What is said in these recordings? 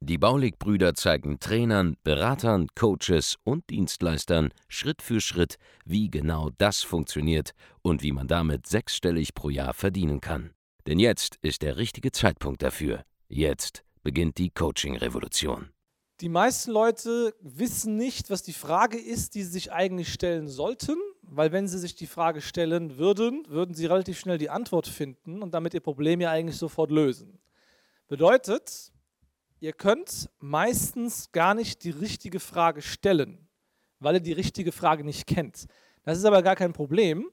Die Baulig-Brüder zeigen Trainern, Beratern, Coaches und Dienstleistern Schritt für Schritt, wie genau das funktioniert und wie man damit sechsstellig pro Jahr verdienen kann. Denn jetzt ist der richtige Zeitpunkt dafür. Jetzt beginnt die Coaching-Revolution. Die meisten Leute wissen nicht, was die Frage ist, die sie sich eigentlich stellen sollten, weil wenn sie sich die Frage stellen würden, würden sie relativ schnell die Antwort finden und damit ihr Problem ja eigentlich sofort lösen. Bedeutet, ihr könnt meistens gar nicht die richtige Frage stellen, weil ihr die richtige Frage nicht kennt. Das ist aber gar kein Problem,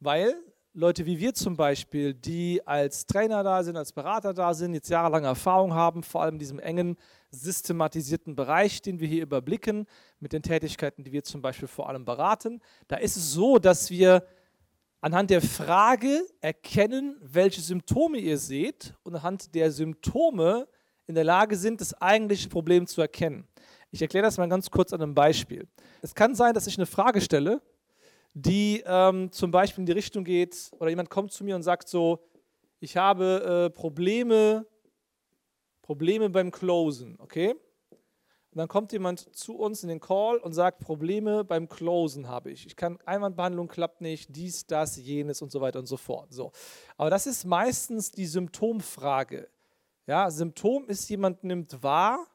weil Leute wie wir zum Beispiel, die als Trainer da sind, als Berater da sind, jetzt jahrelange Erfahrung haben, vor allem in diesem engen, systematisierten Bereich, den wir hier überblicken, mit den Tätigkeiten, die wir zum Beispiel vor allem beraten, da ist es so, dass wir anhand der Frage erkennen, welche Symptome ihr seht und anhand der Symptome in der Lage sind, das eigentliche Problem zu erkennen. Ich erkläre das mal ganz kurz an einem Beispiel. Es kann sein, dass ich eine Frage stelle, die ähm, zum Beispiel in die Richtung geht, oder jemand kommt zu mir und sagt so, ich habe äh, Probleme, Probleme beim Closen, okay? Und dann kommt jemand zu uns in den Call und sagt, Probleme beim Closen habe ich. Ich kann, Einwandbehandlung klappt nicht, dies, das, jenes und so weiter und so fort. So. Aber das ist meistens die Symptomfrage. Ja, Symptom ist, jemand nimmt wahr,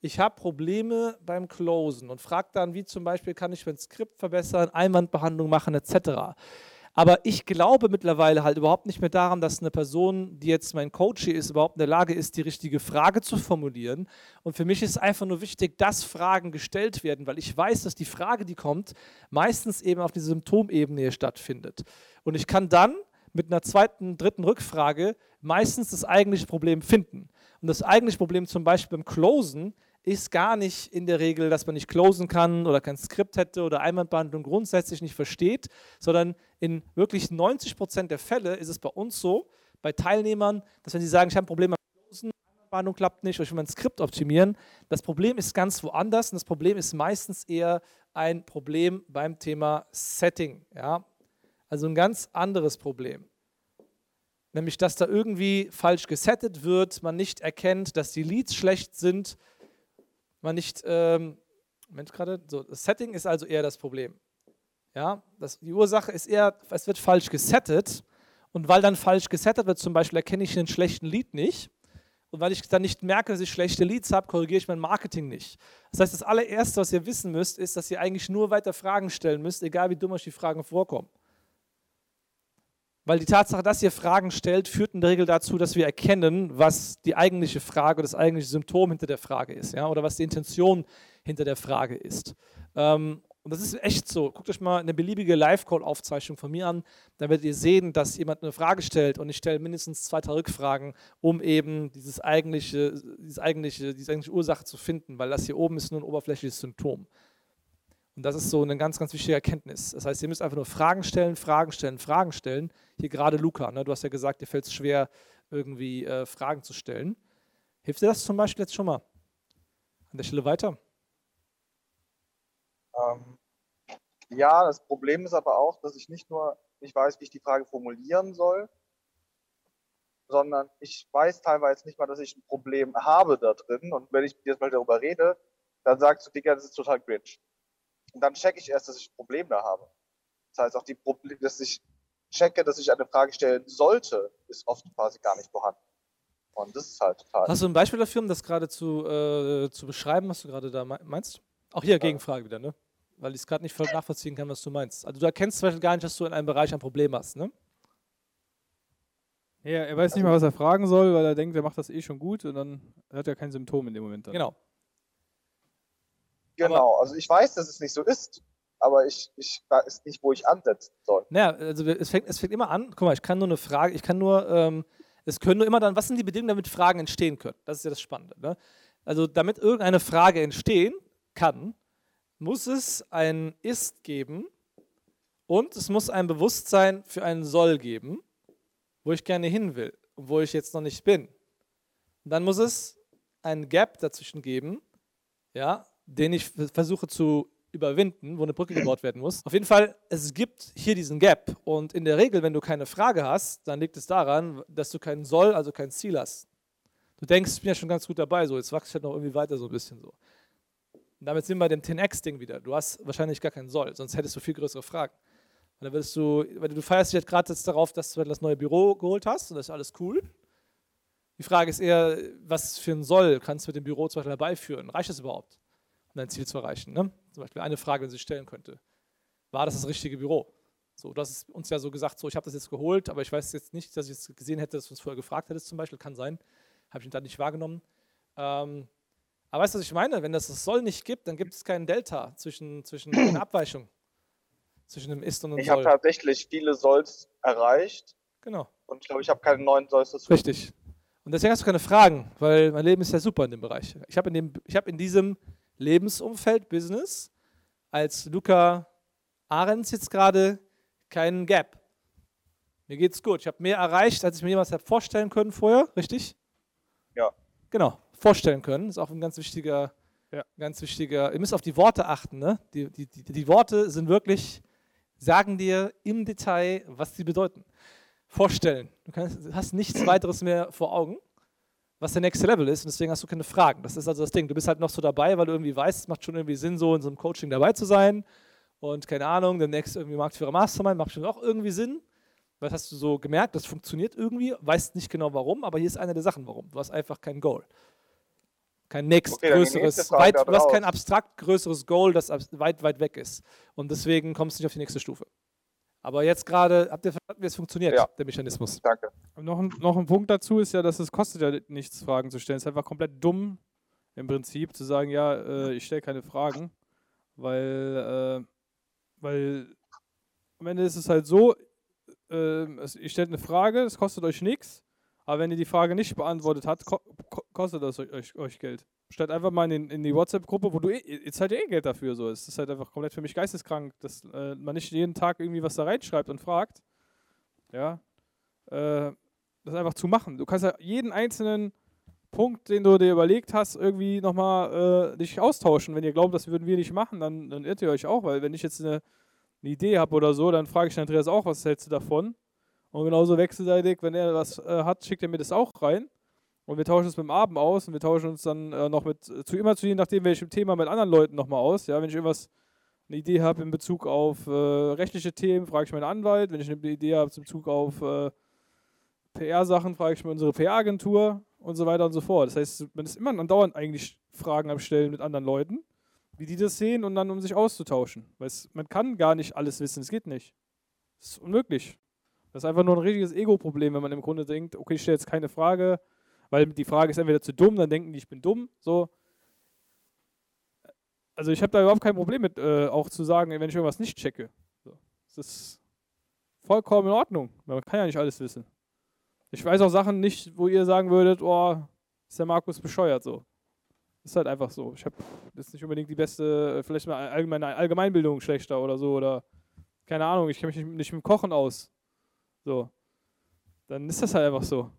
ich habe Probleme beim Closen und fragt dann, wie zum Beispiel, kann ich mein Skript verbessern, Einwandbehandlung machen, etc. Aber ich glaube mittlerweile halt überhaupt nicht mehr daran, dass eine Person, die jetzt mein Coach ist, überhaupt in der Lage ist, die richtige Frage zu formulieren. Und für mich ist einfach nur wichtig, dass Fragen gestellt werden, weil ich weiß, dass die Frage, die kommt, meistens eben auf dieser Symptomebene stattfindet. Und ich kann dann mit einer zweiten, dritten Rückfrage meistens das eigentliche Problem finden. Und das eigentliche Problem zum Beispiel beim Closen ist gar nicht in der Regel, dass man nicht closen kann oder kein Skript hätte oder Einwandbehandlung grundsätzlich nicht versteht, sondern in wirklich 90 Prozent der Fälle ist es bei uns so, bei Teilnehmern, dass wenn sie sagen, ich habe ein Problem beim Closen, Einwandbehandlung klappt nicht oder ich will mein Skript optimieren, das Problem ist ganz woanders und das Problem ist meistens eher ein Problem beim Thema Setting. Ja? Also ein ganz anderes Problem. Nämlich, dass da irgendwie falsch gesettet wird, man nicht erkennt, dass die Leads schlecht sind, man nicht, ähm, Moment gerade, so, das Setting ist also eher das Problem. Ja, das, die Ursache ist eher, es wird falsch gesettet und weil dann falsch gesettet wird, zum Beispiel erkenne ich einen schlechten Lead nicht und weil ich dann nicht merke, dass ich schlechte Leads habe, korrigiere ich mein Marketing nicht. Das heißt, das allererste, was ihr wissen müsst, ist, dass ihr eigentlich nur weiter Fragen stellen müsst, egal wie dumm euch die Fragen vorkommen. Weil die Tatsache, dass ihr Fragen stellt, führt in der Regel dazu, dass wir erkennen, was die eigentliche Frage, das eigentliche Symptom hinter der Frage ist, ja, oder was die Intention hinter der Frage ist. Ähm, und das ist echt so. Guckt euch mal eine beliebige Live-Call-Aufzeichnung von mir an. Da werdet ihr sehen, dass jemand eine Frage stellt und ich stelle mindestens zwei, drei Rückfragen, um eben dieses eigentliche, dieses eigentliche, diese eigentliche Ursache zu finden, weil das hier oben ist nur ein oberflächliches Symptom. Und das ist so eine ganz, ganz wichtige Erkenntnis. Das heißt, ihr müsst einfach nur Fragen stellen, Fragen stellen, Fragen stellen. Hier gerade Luca, ne? du hast ja gesagt, dir fällt es schwer, irgendwie äh, Fragen zu stellen. Hilft dir das zum Beispiel jetzt schon mal? An der Stelle weiter? Ähm, ja, das Problem ist aber auch, dass ich nicht nur nicht weiß, wie ich die Frage formulieren soll, sondern ich weiß teilweise nicht mal, dass ich ein Problem habe da drin. Und wenn ich jetzt mal darüber rede, dann sagst du, Digga, das ist total cringe. Und dann checke ich erst, dass ich ein Problem da habe. Das heißt, auch die Probleme, dass ich checke, dass ich eine Frage stellen sollte, ist oft quasi gar nicht vorhanden. Und das ist halt total. Hast du ein Beispiel dafür, um das gerade zu, äh, zu beschreiben, was du gerade da meinst? Auch hier Gegenfrage wieder, ne? Weil ich es gerade nicht voll nachvollziehen kann, was du meinst. Also du erkennst zum Beispiel gar nicht, dass du in einem Bereich ein Problem hast, ne? Ja, er weiß nicht mal, was er fragen soll, weil er denkt, er macht das eh schon gut und dann hat er kein Symptom in dem Moment. Dann. Genau. Genau, also ich weiß, dass es nicht so ist, aber ich, ich weiß nicht, wo ich ansetzen soll. Naja, also es fängt, es fängt immer an, guck mal, ich kann nur eine Frage, ich kann nur, ähm, es können nur immer dann, was sind die Bedingungen, damit Fragen entstehen können? Das ist ja das Spannende. Ne? Also damit irgendeine Frage entstehen kann, muss es ein Ist geben Und es muss ein Bewusstsein für einen Soll geben, wo ich gerne hin will und wo ich jetzt noch nicht bin. Und dann muss es einen Gap dazwischen geben, ja, den ich versuche zu überwinden, wo eine Brücke gebaut werden muss. Auf jeden Fall, es gibt hier diesen Gap. Und in der Regel, wenn du keine Frage hast, dann liegt es daran, dass du keinen Soll, also kein Ziel hast. Du denkst, ich bin ja schon ganz gut dabei, so jetzt wachse ich halt noch irgendwie weiter so ein bisschen so. Und damit sind wir bei dem 10x-Ding wieder. Du hast wahrscheinlich gar keinen Soll, sonst hättest du viel größere Fragen. Und dann würdest du, weil du feierst dich halt gerade darauf, dass du das neue Büro geholt hast und das ist alles cool. Die Frage ist eher, was für ein Soll kannst du mit dem Büro zum Beispiel herbeiführen? Reicht das überhaupt, um dein Ziel zu erreichen? Ne? Zum Beispiel eine Frage, die sich stellen könnte. War das das richtige Büro? So, du hast uns ja so gesagt, so, ich habe das jetzt geholt, aber ich weiß jetzt nicht, dass ich es gesehen hätte, dass du uns vorher gefragt hättest zum Beispiel. Kann sein. Habe ich ihn dann nicht wahrgenommen. Ähm, aber weißt du, was ich meine? Wenn das das Soll nicht gibt, dann gibt es keinen Delta zwischen, zwischen einer Abweichung zwischen dem Ist und dem Ich Soll. habe tatsächlich viele Solls erreicht Genau, und ich glaube, ich habe keine neuen Solls dazu. richtig. Und deswegen hast du keine Fragen, weil mein Leben ist ja super in dem Bereich. Ich habe in, dem- ich hab in diesem Lebensumfeld, Business, als Luca Ahrens jetzt gerade keinen Gap. Mir geht's gut. Ich habe mehr erreicht, als ich mir jemals habe vorstellen können vorher, richtig? Ja. Genau, vorstellen können. Ist auch ein ganz wichtiger, Ja. ganz wichtiger. Ihr müsst auf die Worte achten. Ne? Die, die, die, die Worte sind wirklich, sagen dir im Detail, was sie bedeuten. Vorstellen. Du kannst, hast nichts weiteres mehr vor Augen, was der nächste Level ist und deswegen hast du keine Fragen. Das ist also das Ding. Du bist halt noch so dabei, weil du irgendwie weißt, es macht schon irgendwie Sinn, so in so einem Coaching dabei zu sein. Und keine Ahnung, demnächst irgendwie Marktführer Mastermind macht schon auch irgendwie Sinn. Was hast du so gemerkt? Das funktioniert irgendwie, weißt nicht genau warum, aber hier ist eine der Sachen, warum. Du hast einfach kein Goal. Kein nächst Okay, größeres, weit, du hast kein abstrakt größeres Goal, das weit, weit weg ist. Und deswegen kommst du nicht auf die nächste Stufe. Aber jetzt gerade, habt ihr verstanden, wie es funktioniert, Ja. der Mechanismus? Danke. Noch, ein, noch ein Punkt dazu ist ja, dass es kostet ja nichts, Fragen zu stellen. Es ist einfach komplett dumm, im Prinzip, zu sagen, ja, äh, ich stelle keine Fragen, weil, äh, weil am Ende ist es halt so, äh, es, ihr stellt eine Frage, es kostet euch nichts, aber wenn ihr die Frage nicht beantwortet habt, ko ko kostet das euch, euch, Geld. Statt einfach mal in, in die WhatsApp-Gruppe, wo du eh, ihr zahlt ja eh Geld dafür, so. Es ist halt einfach komplett für mich geisteskrank, dass äh, man nicht jeden Tag irgendwie was da reinschreibt und fragt. Ja, äh, das einfach zu machen. Du kannst ja jeden einzelnen Punkt, den du dir überlegt hast, irgendwie nochmal äh, dich austauschen. Wenn ihr glaubt, das würden wir nicht machen, dann, dann irrt ihr euch auch, weil wenn ich jetzt eine, eine Idee habe oder so, dann frage ich Andreas auch, was hältst du davon? Und genauso wechselseitig, wenn er was äh, hat, schickt er mir das auch rein. Und wir tauschen uns mit dem Abend aus und wir tauschen uns dann äh, noch mit, zu immer zu je nachdem, welchem Thema mit anderen Leuten nochmal aus. Ja, wenn ich irgendwas, eine Idee habe in Bezug auf äh, rechtliche Themen, frage ich meinen Anwalt. Wenn ich eine Idee habe in Bezug auf äh, PR-Sachen, frage ich mir unsere PR-Agentur und so weiter und so fort. Das heißt, man ist immer andauernd eigentlich Fragen am Stellen mit anderen Leuten, wie die das sehen und dann um sich auszutauschen. Weil man kann gar nicht alles wissen, es geht nicht. Es ist unmöglich. Das ist einfach nur ein richtiges Ego-Problem, wenn man im Grunde denkt, okay, ich stelle jetzt keine Frage, weil die Frage ist entweder zu dumm, dann denken die, ich bin dumm. So. Also ich habe da überhaupt kein Problem mit, äh, auch zu sagen, wenn ich irgendwas nicht checke. So. Das ist vollkommen in Ordnung. Man kann ja nicht alles wissen. Ich weiß auch Sachen nicht, wo ihr sagen würdet, oh, ist der Markus bescheuert so. Ist halt einfach so. Ich habe das ist nicht unbedingt die beste, äh, vielleicht mal allgemeine Allgemeinbildung schlechter oder so oder keine Ahnung, ich kenne mich nicht, nicht mit Kochen aus. So. Dann ist das halt einfach so.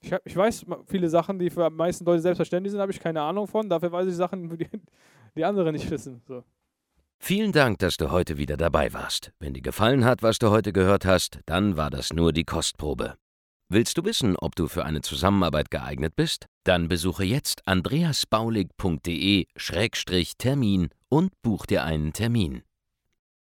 Ich, ich weiß viele Sachen, die für die meisten Leute selbstverständlich sind, habe ich keine Ahnung von. Dafür weiß ich Sachen, die, die andere nicht wissen. So. Vielen Dank, dass du heute wieder dabei warst. Wenn dir gefallen hat, was du heute gehört hast, dann war das nur die Kostprobe. Willst du wissen, ob du für eine Zusammenarbeit geeignet bist? Dann besuche jetzt andreasbaulig.de-termin und buch dir einen Termin.